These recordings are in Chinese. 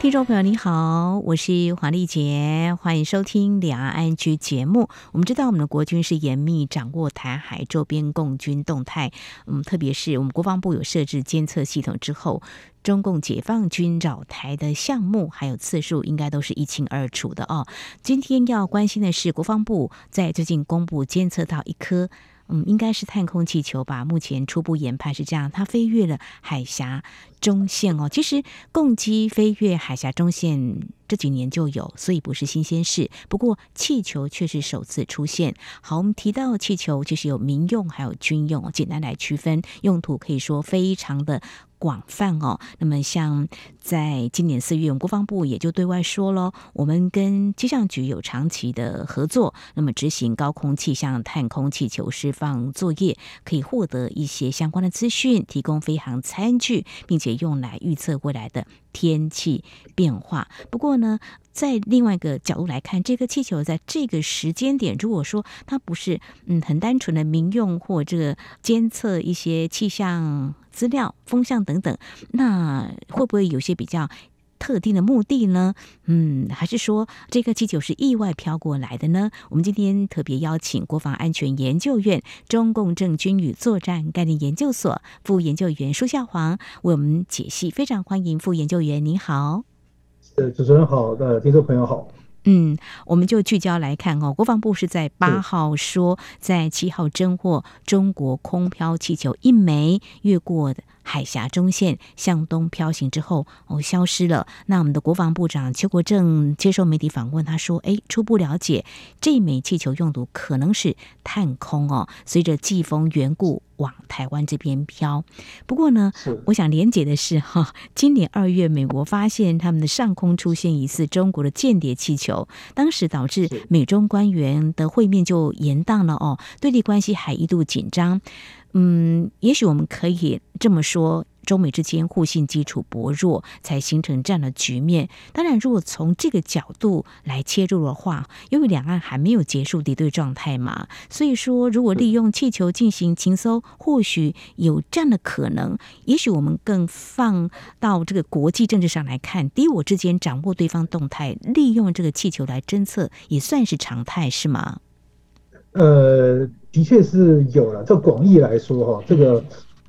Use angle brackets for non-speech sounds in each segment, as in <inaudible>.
听众朋友，你好，我是黄丽杰，欢迎收听《两岸 ING》节目。我们知道，我们的国军是严密掌握台海周边共军动态，嗯，特别是我们国防部有设置监测系统之后，中共解放军扰台的项目还有次数，应该都是一清二楚的哦。今天要关心的是，国防部在最近公布监测到一颗。嗯，应该是探空气球吧。目前初步研判是这样，它飞越了海峡中线哦。其实，共机飞越海峡中线这几年就有，所以不是新鲜事。不过，气球却是首次出现。好，我们提到气球，其实有民用还有军用，简单来区分，用途可以说非常的。广泛哦，那么像在今年四月，我们国防部也就对外说了，我们跟气象局有长期的合作，那么执行高空气象探空气球释放作业，可以获得一些相关的资讯，提供飞航餐具，并且用来预测未来的天气变化。不过呢，在另外一个角度来看，这个气球在这个时间点，如果说它不是嗯很单纯的民用或这个监测一些气象。资料、风向等等，那会不会有些比较特定的目的呢？嗯，还是说这个气球是意外飘过来的呢？我们今天特别邀请国防安全研究院中共政军与作战概念研究所副研究员舒孝煌为我们解析，非常欢迎副研究员，您好。呃，主持人好，呃，听众朋友好。嗯，我们就聚焦来看哦，国防部是在八号说，在七号侦获中国空飘气球一枚越过的。海峡中线向东飘行之后，哦，消失了。那我们的国防部长邱国正接受媒体访问，他说：“哎，初步了解，这枚气球用途可能是探空哦，随着季风缘故往台湾这边飘。不过呢，我想连结的是哈，今年二月，美国发现他们的上空出现疑似中国的间谍气球，当时导致美中官员的会面就延宕了哦，对立关系还一度紧张。”嗯，也许我们可以这么说，中美之间互信基础薄弱，才形成这样的局面。当然，如果从这个角度来切入的话，因为两岸还没有结束敌对状态嘛，所以说，如果利用气球进行情搜，或许有这样的可能。也许我们更放到这个国际政治上来看，敌我之间掌握对方动态，利用这个气球来侦测，也算是常态，是吗？呃。的确是有了。这广义来说，哈，这个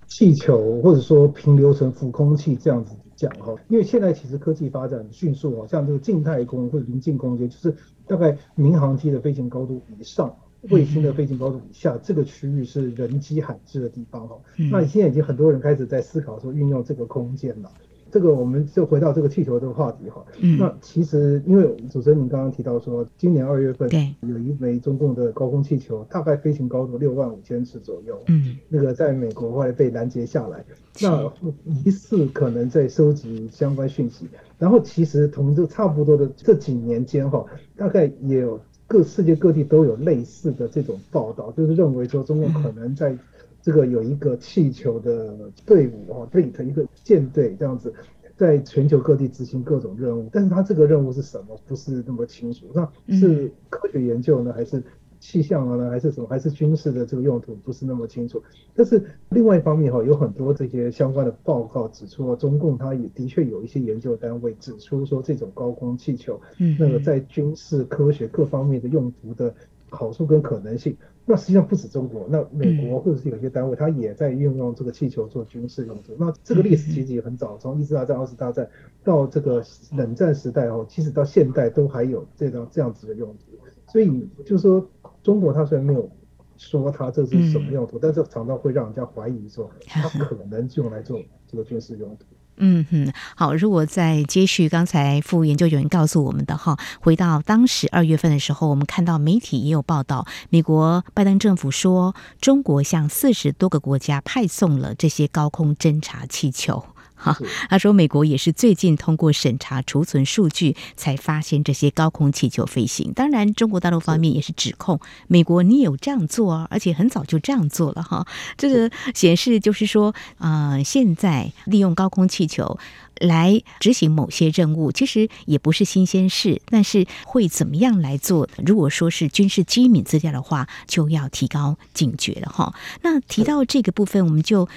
气球或者说平流层浮空气这样子讲，哈，因为现在其实科技发展迅速哦，像这个静态空或者临近空间，就是大概民航机的飞行高度以上，卫星的飞行高度以下，这个区域是人迹罕至的地方，哈。那现在已经很多人开始在思考说运用这个空间了。这个我们就回到这个气球这个话题哈，嗯，那其实因为主持人您刚刚提到说，今年二月份有一枚中共的高空气球，大概飞行高度六万五千尺左右，嗯，那个在美国后来被拦截下来，那疑似可能在收集相关讯息，然后其实同这差不多的这几年间哈，大概也有各世界各地都有类似的这种报道，就是认为说中共可能在。这个有一个气球的队伍哦，fleet 一个舰队这样子，在全球各地执行各种任务，但是它这个任务是什么，不是那么清楚。那是科学研究呢，还是气象啊呢，还是什么，还是军事的这个用途，不是那么清楚。但是另外一方面哈，有很多这些相关的报告指出，中共它也的确有一些研究单位指出说，这种高空气球，那个在军事科学各方面的用途的好处跟可能性。那实际上不止中国，那美国或者是有些单位，它也在运用这个气球做军事用途。那这个历史其实也很早，从一次大战、二次大战到这个冷战时代哦，其实到现代都还有这样这样子的用途。所以就是说，中国它虽然没有说它这是什么用途，但是常常会让人家怀疑说，它可能就用来做这个军事用途。嗯哼，好。如果再接续刚才副研究员告诉我们的哈，回到当时二月份的时候，我们看到媒体也有报道，美国拜登政府说，中国向四十多个国家派送了这些高空侦察气球。哈，他说美国也是最近通过审查储存数据，才发现这些高空气球飞行。当然，中国大陆方面也是指控美国你有这样做啊，而且很早就这样做了哈。这个显示就是说，啊、呃，现在利用高空气球来执行某些任务，其实也不是新鲜事。但是会怎么样来做？如果说是军事机密资料的话，就要提高警觉了哈。那提到这个部分，我们就。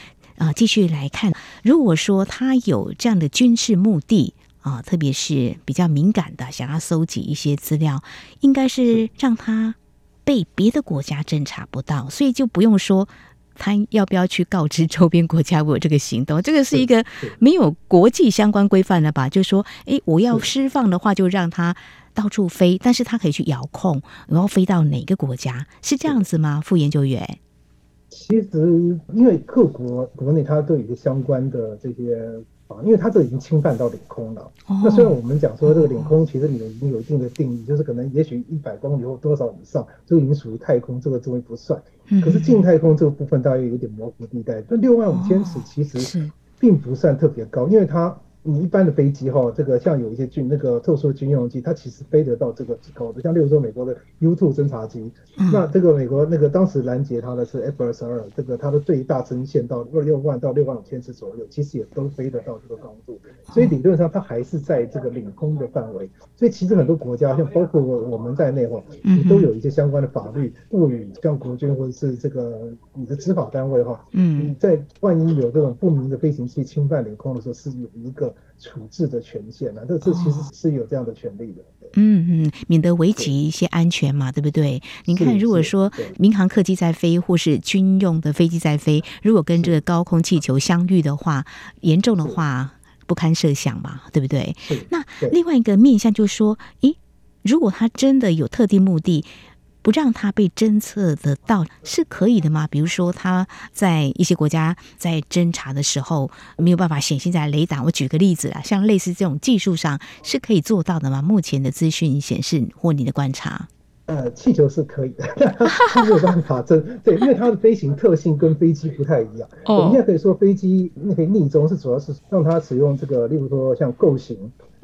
啊，继续来看，如果说他有这样的军事目的啊，特别是比较敏感的，想要搜集一些资料，应该是让他被别的国家侦查不到，所以就不用说他要不要去告知周边国家我有这个行动，这个是一个没有国际相关规范的吧？就是说，哎，我要释放的话，就让他到处飞，但是他可以去遥控，然后飞到哪个国家，是这样子吗？副研究员？其实，因为各国国内它都有相关的这些法，因为它这已经侵犯到领空了。哦、那虽然我们讲说这个领空其实里已经有一定的定义，就是可能也许一百公里或多少以上，就已经属于太空，这个东西不算。可是近太空这个部分大约有点模糊地带。那六万五千尺其实并不算特别高，因为它。你一般的飞机哈，这个像有一些军那个特殊的军用机，它其实飞得到这个高度，像例如说美国的 U2 侦察机，嗯、那这个美国那个当时拦截它的是 F 二十二，这个它的最大升限到六万到六万五千尺左右，其实也都飞得到这个高度，所以理论上它还是在这个领空的范围。所以其实很多国家，像包括我我们在内哈，你都有一些相关的法律赋予，像国军或者是这个你的执法单位哈，嗯，你在万一有这种不明的飞行器侵犯领空的时候，是有一个。处置的权限呢、啊？这这其实是有这样的权利的。嗯嗯，免得危及一些安全嘛，对，对不对？您看，如果说民航客机在飞，或是军用的飞机在飞，如果跟这个高空气球相遇的话，严重的话不堪设想嘛，对不对？那另外一个面向就是说，诶，如果他真的有特定目的。不让它被侦测得到是可以的吗？比如说它在一些国家在侦查的时候没有办法显现在雷达。我举个例子啊，像类似这种技术上是可以做到的吗？目前的资讯显示或你的观察，呃，气球是可以的，它没有办法侦。对，因为它的飞行特性跟飞机不太一样。哦，我们现在可以说飞机那个逆中是主要是让它使用这个，例如说像构型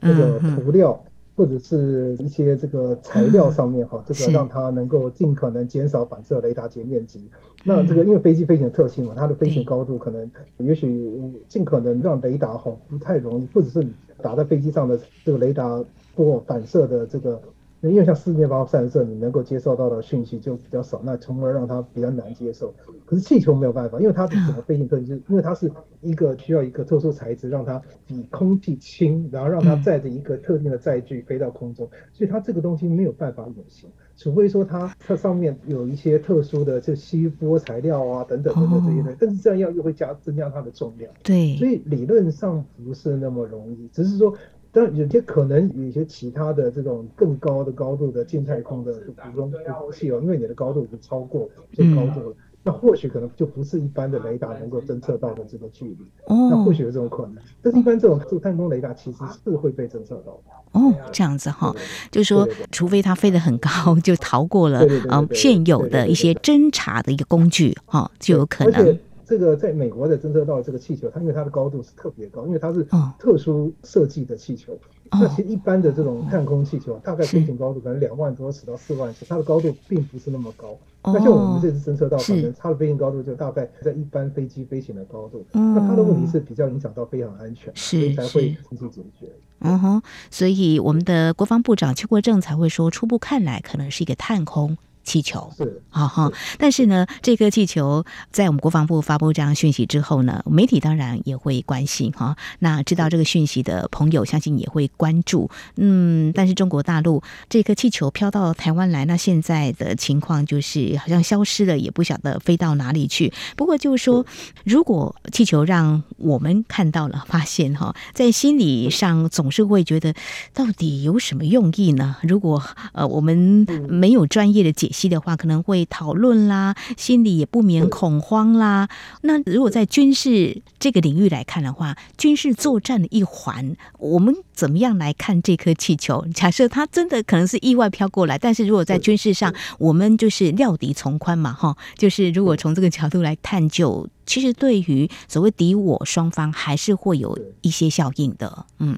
这个涂料。嗯或者是一些这个材料上面哈，这个让它能够尽可能减少反射雷达截面积。那这个因为飞机飞行的特性嘛，它的飞行高度可能也许尽可能让雷达哈不太容易，或者是你打在飞机上的这个雷达波反射的这个。因为像四面八方散射，你能够接受到的讯息就比较少，那从而让它比较难接受。可是气球没有办法，因为它的整个飞行特性，就是因为它是一个需要一个特殊材质，让它比空气轻，然后让它载着一个特定的载具飞到空中，所以它这个东西没有办法隐形，除非说它它上面有一些特殊的就吸波材料啊等等等等这些东西，但是这样要又会加增加它的重量。对，所以理论上不是那么容易，只是说。但有些可能有一些其他的这种更高的高度的近太空的普通普通气流，因为你的高度已经超过这个高度了，嗯、那或许可能就不是一般的雷达能够侦测到的这个距离。哦，那或许有这种可能。但是一般这种这个太空雷达其实是会被侦测到的。哦，这样子哈，就是说，除非它飞得很高，就逃过了啊现有的一些侦查的一个工具哈，就有可能。这个在美国的侦测到这个气球，它因为它的高度是特别高，因为它是特殊设计的气球。哦、那其实一般的这种探空气球，大概飞行高度可能两万多尺到四万尺，它的高度并不是那么高。哦、那像我们这次侦测到，可能它的飞行高度就大概在一般飞机飞行的高度。嗯、那它的问题是比较影响到飞行安全，是所以才会紧急解决。嗯哼，所以我们的国防部长邱国正才会说，初步看来可能是一个探空。气球是啊哈，但是呢，这颗气球在我们国防部发布这样讯息之后呢，媒体当然也会关心哈。那知道这个讯息的朋友，相信也会关注。嗯，但是中国大陆这颗气球飘到台湾来，那现在的情况就是好像消失了，也不晓得飞到哪里去。不过就是说，如果气球让我们看到了，发现哈，在心理上总是会觉得，到底有什么用意呢？如果呃我们没有专业的解析。的话可能会讨论啦，心里也不免恐慌啦。那如果在军事这个领域来看的话，军事作战的一环，我们怎么样来看这颗气球？假设它真的可能是意外飘过来，但是如果在军事上，我们就是料敌从宽嘛，哈，就是如果从这个角度来探究其实对于所谓敌我双方还是会有一些效应的，嗯。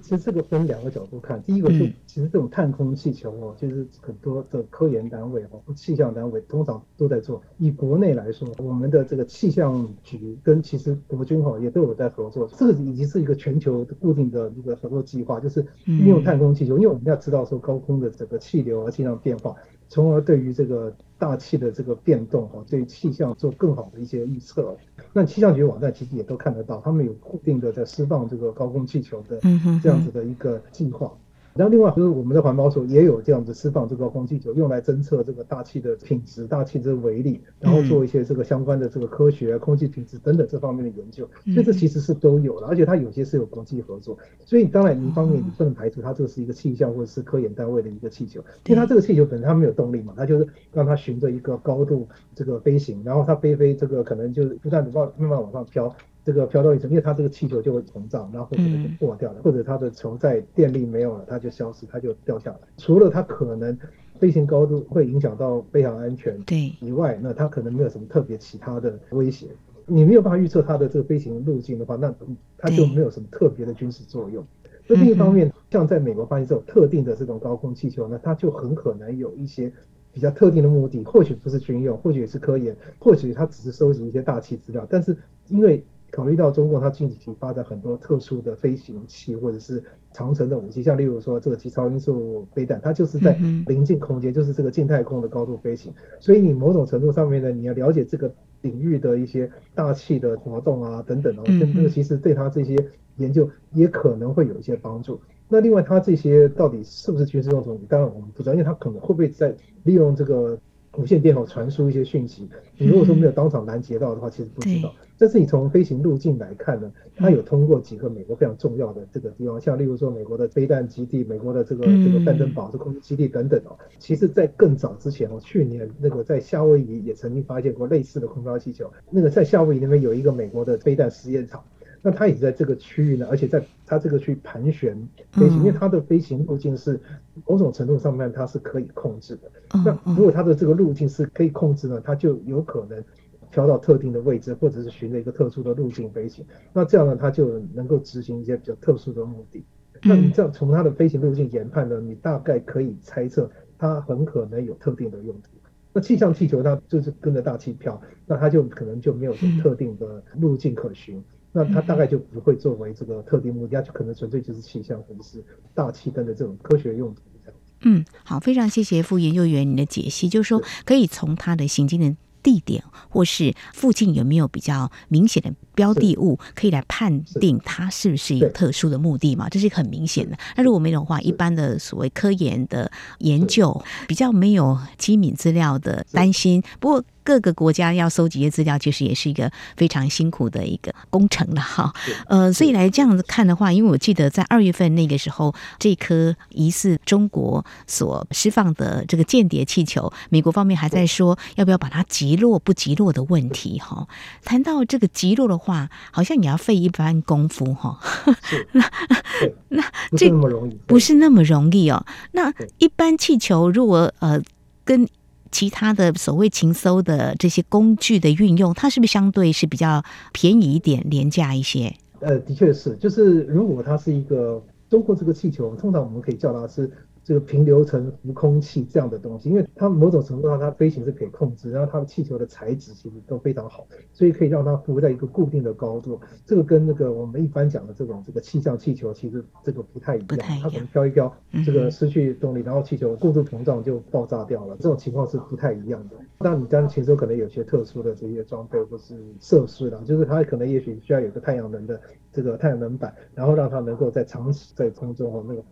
其实这个分两个角度看，第一个是其实这种探空气球哦，就是很多的科研单位哦、气象单位通常都在做。以国内来说，我们的这个气象局跟其实国军哈也都有在合作，这个已经是一个全球固定的一个合作计划，就是运用探空气球，因为我们要知道说高空的整个气流啊、气象变化，从而对于这个。大气的这个变动哈，对气象做更好的一些预测。那气象局网站其实也都看得到，他们有固定的在释放这个高空气球的这样子的一个计划。然后另外就是我们的环保署也有这样子释放这个空气球，用来侦测这个大气的品质、大气的微粒，然后做一些这个相关的这个科学、空气品质等等这方面的研究。所以这其实是都有的，而且它有些是有国际合作。所以当然一方面你不能排除它这个是一个气象或者是科研单位的一个气球，因为它这个气球本身它没有动力嘛，它就是让它循着一个高度这个飞行，然后它飞飞这个可能就是不断的往慢慢往上飘。这个飘到一层，因为它这个气球就会膨胀，然后或者就破掉了，嗯、或者它的球在电力没有了，它就消失，它就掉下来。除了它可能飞行高度会影响到飞行安全对以外，那它可能没有什么特别其他的威胁。你没有办法预测它的这个飞行路径的话，那它就没有什么特别的军事作用。那另一方面，像在美国发现这种特定的这种高空气球呢，它就很可能有一些比较特定的目的，或许不是军用，或许也是科研，或许它只是收集一些大气资料，但是因为考虑到中国它近期发展很多特殊的飞行器或者是长程的武器，像例如说这个极超音速飞弹，它就是在临近空间，嗯、就是这个近太空的高度飞行。所以你某种程度上面呢，你要了解这个领域的一些大气的活动啊等等哦，这个其实对它这些研究也可能会有一些帮助。那另外它这些到底是不是军事用途？当然我们不知道，因为它可能会不会在利用这个。无线电哦传输一些讯息，你如果说没有当场拦截到的话，其实不知道。但是你从飞行路径来看呢，它有通过几个美国非常重要的这个地方，像例如说美国的飞弹基地、美国的这个这个范登堡这空军基地等等哦。其实，在更早之前哦，去年那个在夏威夷也曾经发现过类似的空飘气球。那个在夏威夷那边有一个美国的飞弹实验场。那它也在这个区域呢，而且在它这个区盘旋飞行，因为它的飞行路径是某种程度上面它是可以控制的。那如果它的这个路径是可以控制呢，它就有可能飘到特定的位置，或者是循着一个特殊的路径飞行。那这样呢，它就能够执行一些比较特殊的目的。那你这样从它的飞行路径研判呢，你大概可以猜测它很可能有特定的用途。那气象气球它就是跟着大气飘，那它就可能就没有什么特定的路径可循。那它大概就不会作为这个特定目的，它就可能纯粹就是气象或者是大气灯的这种科学用途这样。嗯，好，非常谢谢副研究员你的解析，就是说可以从它的行进的地点或是附近有没有比较明显的标的物，可以来判定它是不是有特殊的目的嘛？这是很明显的。那如果没有的话，一般的所谓科研的研究比较没有机敏资料的担心，不过。各个国家要搜集的资料，其实也是一个非常辛苦的一个工程了哈。呃，所以来这样子看的话，因为我记得在二月份那个时候，这颗疑似中国所释放的这个间谍气球，美国方面还在说要不要把它击落不击落的问题哈。谈到这个击落的话，好像也要费一番功夫哈。<laughs> 那那这不是那么容易哦。那一般气球如果呃跟其他的所谓情搜的这些工具的运用，它是不是相对是比较便宜一点、廉价一些？呃，的确是，就是如果它是一个中国这个气球，通常我们可以叫它是。这个平流层浮空器这样的东西，因为它某种程度上它飞行是可以控制，然后它的气球的材质其实都非常好，所以可以让它浮在一个固定的高度。这个跟那个我们一般讲的这种这个气象气球其实这个不太一样，它可能飘一飘，这个失去动力，然后气球过度膨胀就爆炸掉了，这种情况是不太一样的。那你当然其实可能有些特殊的这些装备或是设施啦，就是它可能也许需要有个太阳能的。这个太阳能板，然后让它能够在长时在空中哦，那个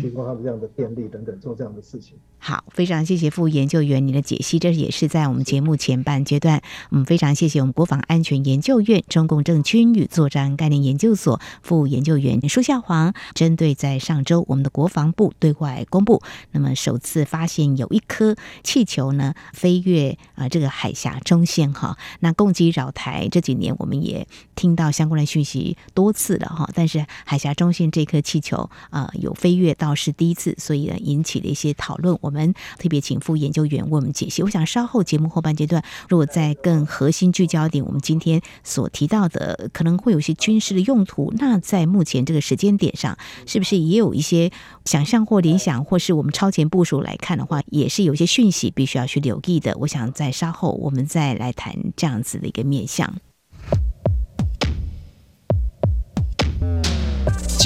提供它的这样的电力等等，做这样的事情。好，非常谢谢副研究员你的解析，这也是在我们节目前半阶段，我们非常谢谢我们国防安全研究院中共政军与作战概念研究所副研究员舒孝煌，针对在上周我们的国防部对外公布，那么首次发现有一颗气球呢飞越啊这个海峡中线哈，那攻击扰台这几年我们也听到相关的讯息。多次了哈，但是海峡中线这颗气球啊、有飞跃到是第一次，所以呢引起了一些讨论。我们特别请副研究员为我们解析。我想稍后节目后半阶段，如果在更核心聚焦点，我们今天所提到的可能会有些军事的用途，那在目前这个时间点上，是不是也有一些想象或联想，或是我们超前部署来看的话，也是有一些讯息必须要去留意的。我想在稍后我们再来谈这样子的一个面向。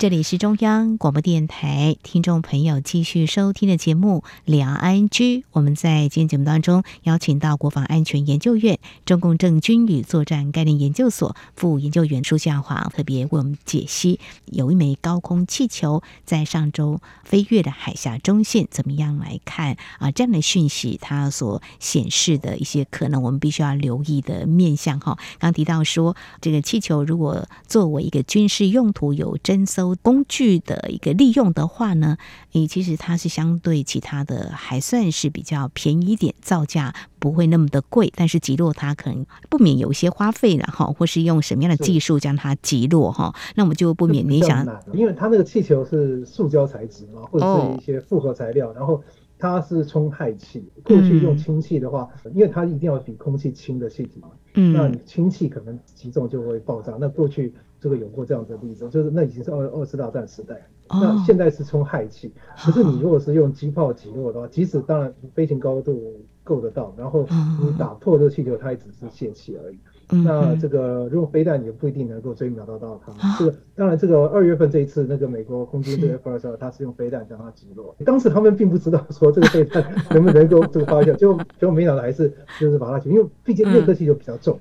这里是中央广播电台，听众朋友继续收听的节目《两岸居》。我们在今天节目当中邀请到国防安全研究院中共政军与作战概念研究所副研究员舒夏华，特别为我们解析有一枚高空气球在上周飞越的海峡中线，怎么样来看啊？这样的讯息它所显示的一些可能我们必须要留意的面向哈。刚提到说，这个气球如果作为一个军事用途，有侦搜搜。工具的一个利用的话呢，诶，其实它是相对其他的还算是比较便宜一点，造价不会那么的贵，但是击落它可能不免有一些花费了哈，或是用什么样的技术将它击落哈，那我们就不免你想，因为它那个气球是塑胶材质嘛，或者是一些复合材料，哦、然后它是充氦气，过去用氢气的话，嗯、因为它一定要比空气轻的气体嘛，嗯，那你氢气可能集中就会爆炸，那过去。这个有过这样的例子，就是那已经是二二次大战时代，哦、那现在是充氦气。可是你如果是用机炮击落的话，即使当然飞行高度够得到，然后你打破这个气球，它也只是泄气而已。嗯、那这个如果飞弹也不一定能够追瞄得到它。这个当然，这个二月份这一次那个美国空军这个 F 二十二，它是用飞弹将它击落。当时他们并不知道说这个飞弹能不能够这个发射，就就没想到还是就是把它击，因为毕竟那颗气球比较重。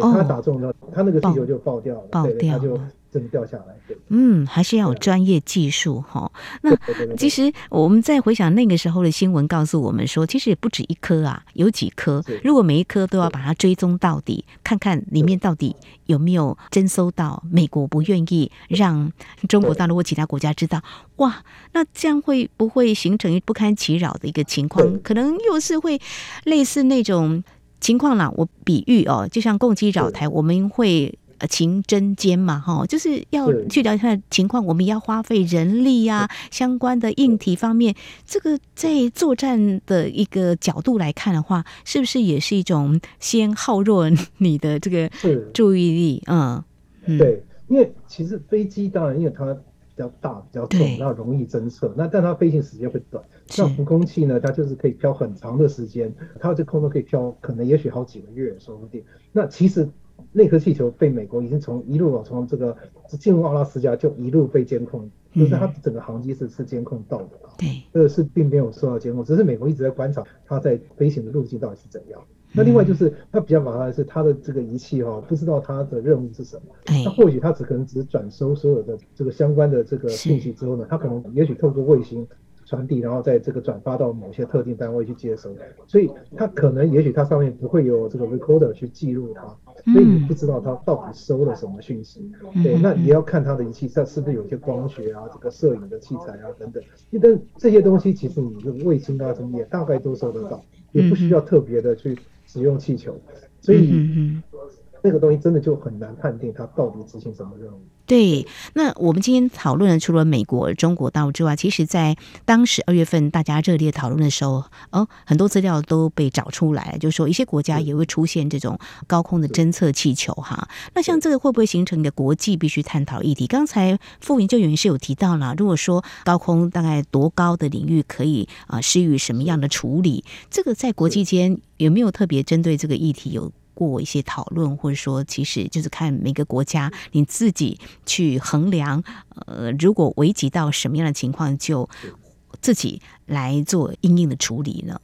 嗯对，他打中了，他、哦、那个气球就爆掉了，爆掉了，就真的掉下来。对，嗯，还是要有专业技术哈。那其实我们再回想那个时候的新闻，告诉我们说，其实也不止一颗啊，有几颗。如果每一颗都要把它追踪到底，看看里面到底有没有征收到，美国不愿意让中国大陆或其他国家知道，哇，那这样会不会形成不堪其扰的一个情况？可能又是会类似那种。情况啦，我比喻哦，就像共机扰台，我们会呃情针尖嘛，哈，就是要去了解它的情况，我们要花费人力呀、啊，相关的硬体方面，这个在作战的一个角度来看的话，是不是也是一种先耗弱你的这个注意力？嗯，对，因为其实飞机当然因为它。比较大，比较重，然后容易侦测。那但它飞行时间会短。像浮空气呢，它就是可以飘很长的时间，它这空中可以飘，可能也许好几个月，说不定。那其实那颗气球被美国已经从一路从这个进入阿拉斯加就一路被监控，就是它整个航机是是监控到的。对，这个是并没有受到监控，只是美国一直在观察它在飞行的路径到底是怎样。那另外就是，它比较麻烦的是，它的这个仪器哈，不知道它的任务是什么。那或许它只可能只是转收所有的这个相关的这个信息之后呢，它可能也许透过卫星传递，然后在这个转发到某些特定单位去接收。所以它可能也许它上面不会有这个 recorder 去记录它，所以你不知道它到底收了什么讯息。对，那你要看它的仪器上是不是有些光学啊，这个摄影的器材啊等等。因为这些东西其实你用卫星啊什么也大概都收得到，也不需要特别的去。使用气球，所以那个东西真的就很难判定它到底执行什么任务。对，那我们今天讨论的除了美国、中国大陆之外，其实，在当时二月份大家热烈讨论的时候，哦，很多资料都被找出来，就是说一些国家也会出现这种高空的侦测气球哈。那像这个会不会形成一个国际必须探讨议题？刚才副研究员是有提到了，如果说高空大概多高的领域可以啊施予什么样的处理，这个在国际间有没有特别针对这个议题有？过一些讨论，或者说，其实就是看每个国家你自己去衡量。呃，如果危及到什么样的情况，就自己来做应应的处理呢？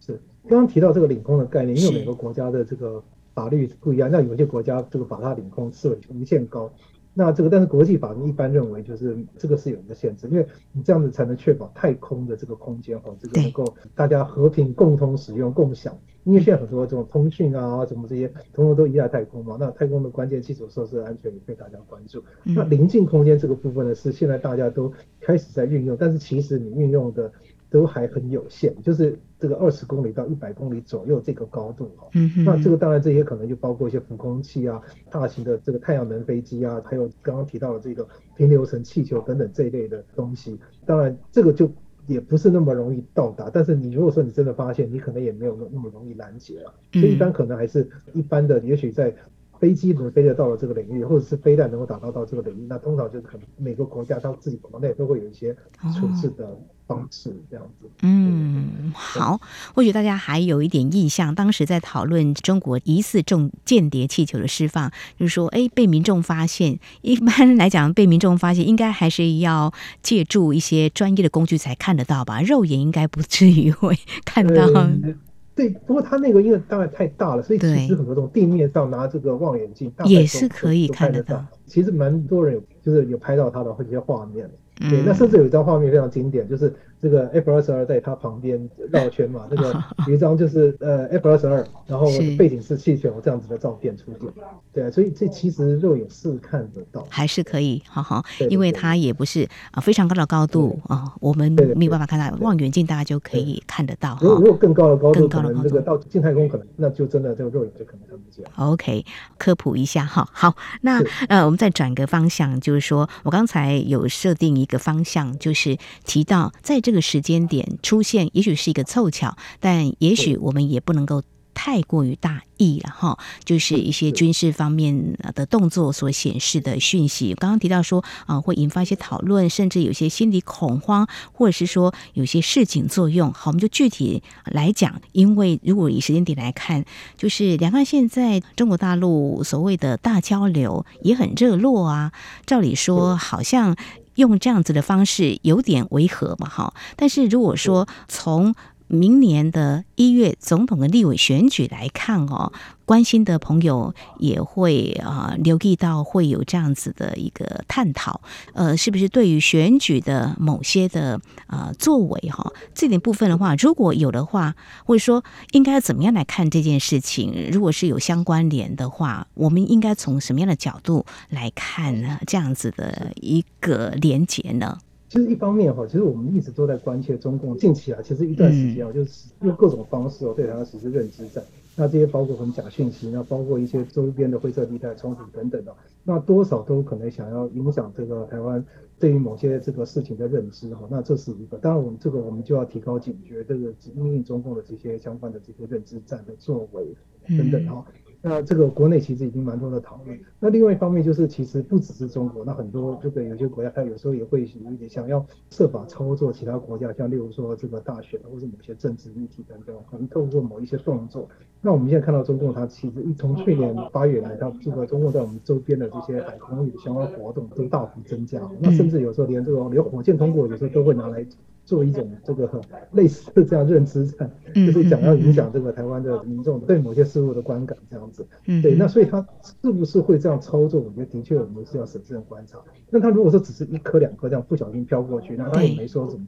是刚刚提到这个领空的概念，因为每个国家的这个法律不一样，那有些国家这个把它领空视为无限高，那这个，但是国际法一般认为，就是这个是有一个限制，因为你这样子才能确保太空的这个空间哈，这个能够大家和平共同使用、共享。因为现在很多这种通讯啊，什么这些，通通都依赖太空嘛。那太空的关键基础设施安全也被大家关注。那临近空间这个部分呢，是现在大家都开始在运用，但是其实你运用的。都还很有限，就是这个二十公里到一百公里左右这个高度哈。嗯哼。那这个当然这些可能就包括一些浮空器啊、大型的这个太阳能飞机啊，还有刚刚提到的这个平流层气球等等这一类的东西。当然这个就也不是那么容易到达，但是你如果说你真的发现，你可能也没有那么容易拦截了。所以一般可能还是一般的，也许在飞机能飞得到了这个领域，或者是飞弹能够打到到这个领域，那通常就是可能每个国家它自己国内都会有一些处置的。哦方式这样子，嗯，好，或许大家还有一点印象，当时在讨论中国疑似中间谍气球的释放，就是说，哎，被民众发现，一般来讲，被民众发现应该还是要借助一些专业的工具才看得到吧，肉眼应该不至于会看到。对，不过他那个因为当然太大了，所以其实很多种地面上拿这个望远镜也是可以看得到。其实蛮多人有，就是有拍到他的一些画面。对，那甚至有一张画面非常经典，就是这个 F 二十二在它旁边绕圈嘛，<laughs> 那个有一张就是呃 F 二十二，然后背景是气球这样子的照片出现。对，啊所以这其实肉眼是看得到，还是可以，哈哈，因为它也不是啊非常高的高度啊，我们没有办法看到，望远镜大家就可以看得到。如果如果更高的高度，更高的高度，这个到近太空可能那就真的这个肉眼就可能看不见。OK，科普一下哈，好，那呃我们再转个方向，就是说我刚才有设定。一个方向就是提到，在这个时间点出现，也许是一个凑巧，但也许我们也不能够太过于大意了哈。就是一些军事方面的动作所显示的讯息，刚刚提到说啊，会引发一些讨论，甚至有些心理恐慌，或者是说有些示警作用。好，我们就具体来讲，因为如果以时间点来看，就是两岸现在中国大陆所谓的大交流也很热络啊，照理说好像。用这样子的方式有点违和嘛，哈。但是如果说从明年的一月总统的立委选举来看哦，关心的朋友也会啊留意到会有这样子的一个探讨，呃，是不是对于选举的某些的啊作为哈，这点部分的话，如果有的话，或者说应该怎么样来看这件事情？如果是有相关联的话，我们应该从什么样的角度来看呢？这样子的一个连结呢？其实一方面哈，其实我们一直都在关切中共近期啊，其实一段时间啊，就是用各种方式哦，对台湾实施认知战。那这些包括很假讯息，那包括一些周边的灰色地带冲突等等的，那多少都可能想要影响这个台湾对于某些这个事情的认知哈。那这是一个，当然我们这个我们就要提高警觉，这个因应中共的这些相关的这些认知战的作为等等哈。那这个国内其实已经蛮多的讨论。那另外一方面就是，其实不只是中国，那很多这个有些国家，它有时候也会有一点想要设法操作其他国家，像例如说这个大选或者某些政治议题等等，可能透过某一些动作。那我们现在看到中共，它其实一从去年八月来，它这个中共在我们周边的这些海空域的相关活动都大幅增加。那甚至有时候连这个连火箭通过，有时候都会拿来。做一种这个 <laughs> 类似的这样认知战，就是想要影响这个台湾的民众对某些事物的观感这样子。对，那所以他是不是会这样操作？我觉得的确我们是要审慎观察。那他如果说只是一颗两颗这样不小心飘过去，那他也没说什么，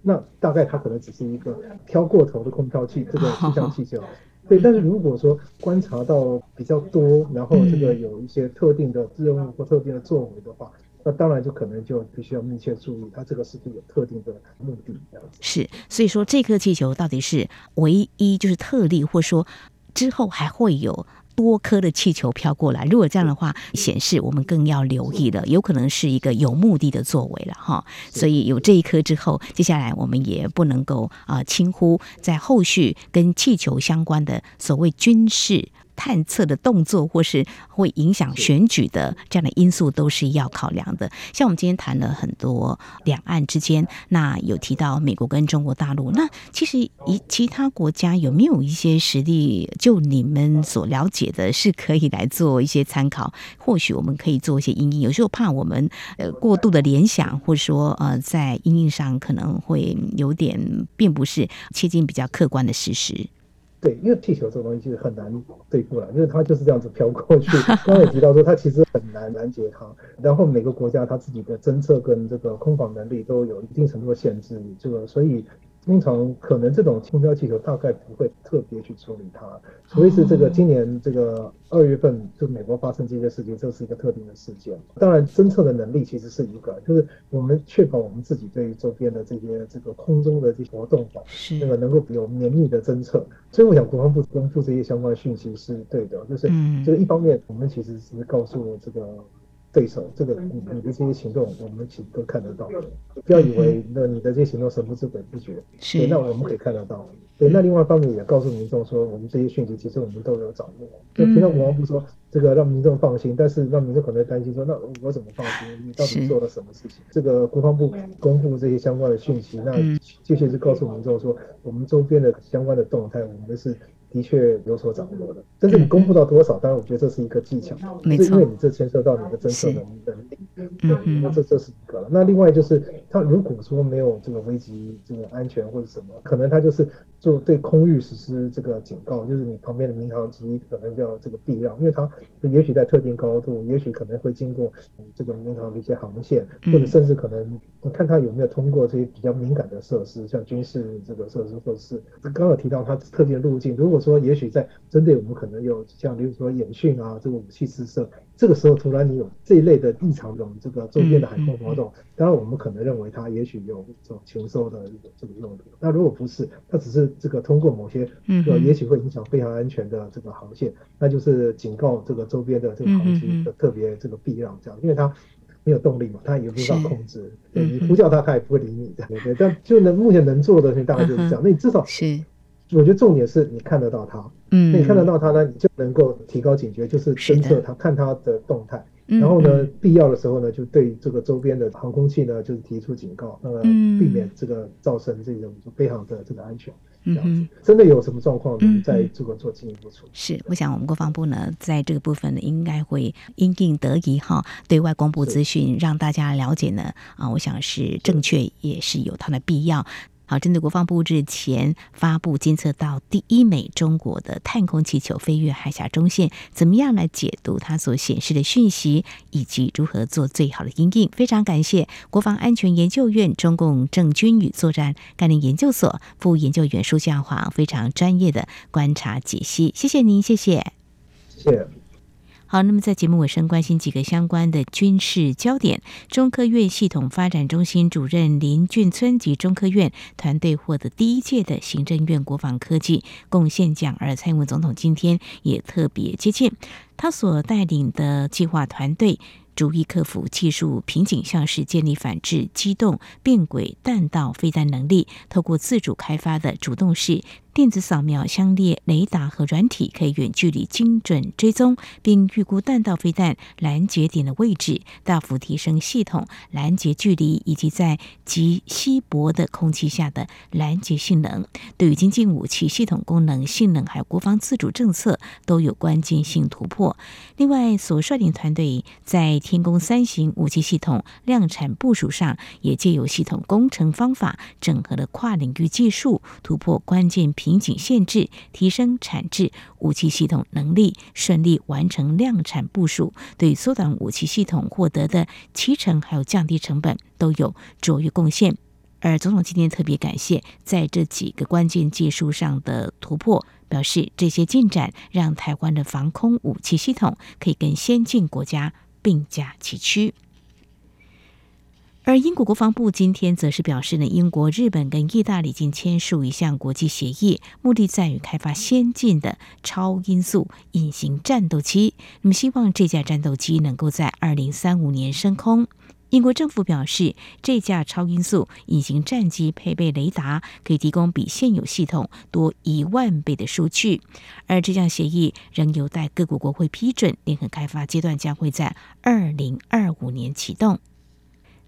那大概他可能只是一个飘过头的空飘气，这个 <laughs> 气象气球。对，但是如果说观察到比较多，然后这个有一些特定的任务或特定的作为的话。那当然就可能就必须要密切注意，它这个是不是有特定的目的这样子。是，所以说这颗气球到底是唯一就是特例，或者说之后还会有多颗的气球飘过来？如果这样的话，显示我们更要留意了，有可能是一个有目的的作为了哈。所以有这一颗之后，接下来我们也不能够啊轻忽在后续跟气球相关的所谓军事。探测的动作，或是会影响选举的这样的因素，都是要考量的。像我们今天谈了很多两岸之间，那有提到美国跟中国大陆，那其实以其他国家有没有一些实例，就你们所了解的，是可以来做一些参考？或许我们可以做一些因应。有时候怕我们呃过度的联想，或者说呃在因应上可能会有点，并不是切近比较客观的事实。对，因为气球这个东西其实很难对付了，因为它就是这样子飘过去。刚才也提到说，它其实很难拦截它。然后每个国家它自己的侦测跟这个空防能力都有一定程度的限制，这个所以。通常可能这种轻飘气球大概不会特别去处理它，所以是这个今年这个二月份就美国发生这些事情，这是一个特定的事件。当然侦测的能力其实是一个，就是我们确保我们自己对于周边的这些这个空中的这些活动吧，那个能够有绵密的侦测。所以我想国防部公布这些相关的讯息是对的，就是就是一方面我们其实是告诉这个。对手，这个你你的这些行动，我们其实都看得到。不要以为那你的这些行动神不知鬼不觉，是，那我们可以看得到。对，那另外一方面也告诉民众说，我们这些讯息其实我们都有掌握。就听到国防部说这个让民众放心，但是让民众可能担心说，那我怎么放心？你到底做了什么事情？这个国防部公布这些相关的讯息，那确切是告诉民众说，我们周边的相关的动态，我们是。的确有所掌握的，但是你公布到多少？当然，我觉得这是一个技巧，没错，因为你这牵涉到你的侦测能能力，嗯，那这这是一个了。那另外就是，他如果说没有这个危及这个安全或者什么，可能他就是做对空域实施这个警告，就是你旁边的民航机可能要这个避让，因为它也许在特定高度，也许可能会经过这个民航的一些航线，或者甚至可能你看它有没有通过这些比较敏感的设施，像军事这个设施，或者是刚刚有提到它特定的路径，如果说也许在针对我们可能有像比如说演训啊，这个武器试射，这个时候突然你有这一类的异常的这个周边的海空活动，当然我们可能认为它也许有这种求收的这个用途。那如果不是，它只是这个通过某些呃也许会影响非常安全的这个航线，那就是警告这个周边的这个航机的特别这个避让这样，因为它没有动力嘛，它也无法控制，对你呼叫它，它也不会理你的，对对。但就能目前能做的大概就是这样。那你至少是。我觉得重点是你看得到它，嗯，那你看得到它呢，你就能够提高警觉，就是侦测它，看它的动态，然后呢，必要的时候呢，就对这个周边的航空器呢，就是提出警告，那么避免这个造成这种飞航的这个安全。这样子，真的有什么状况，我们再这个做进一步处理。是，我想我们国防部呢，在这个部分呢，应该会因应得宜哈，对外公布资讯，让大家了解呢，啊，我想是正确，也是有它的必要。好，针对国防部日前发布监测到第一枚中国的探空气球飞越海峡中线，怎么样来解读它所显示的讯息，以及如何做最好的应应？非常感谢国防安全研究院中共政军与作战概念研究所副研究员舒孝华非常专业的观察解析，谢谢您，谢谢，谢谢。好，那么在节目尾声，关心几个相关的军事焦点。中科院系统发展中心主任林俊村及中科院团队获得第一届的行政院国防科技贡献奖，而蔡英文总统今天也特别接见他所带领的计划团队。逐一克服技术瓶颈，像是建立反制机动变轨弹道飞弹能力，透过自主开发的主动式电子扫描、相列雷达和软体，可以远距离精准追踪，并预估弹道飞弹拦截点的位置，大幅提升系统拦截距离以及在极稀薄的空气下的拦截性能。对于经济武器系统功能、性能还有国防自主政策都有关键性突破。另外，所率领团队在天宫三型武器系统量产部署上，也借由系统工程方法，整合了跨领域技术，突破关键瓶颈限制，提升产制武器系统能力，顺利完成量产部署，对缩短武器系统获得的七成，还有降低成本，都有卓越贡献。而总统今天特别感谢在这几个关键技术上的突破，表示这些进展让台湾的防空武器系统可以跟先进国家。并驾齐驱，而英国国防部今天则是表示呢，英国、日本跟意大利已经签署一项国际协议，目的在于开发先进的超音速隐形战斗机。那么，希望这架战斗机能够在二零三五年升空。英国政府表示，这架超音速隐形战机配备雷达，可以提供比现有系统多一万倍的数据。而这项协议仍有待各国国会批准，联合开发阶段将会在二零二五年启动。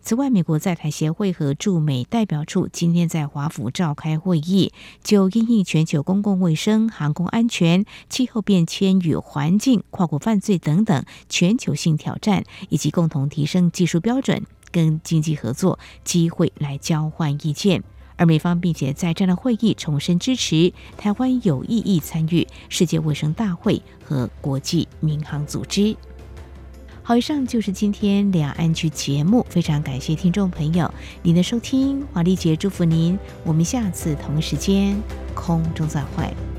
此外，美国在台协会和驻美代表处今天在华府召开会议，就因应全球公共卫生、航空安全、气候变迁与环境、跨国犯罪等等全球性挑战，以及共同提升技术标准跟经济合作机会来交换意见。而美方并且在这样的会议重申支持台湾有意义参与世界卫生大会和国际民航组织。好，以上就是今天两岸局节目，非常感谢听众朋友您的收听，华丽姐祝福您，我们下次同一时间空中再会。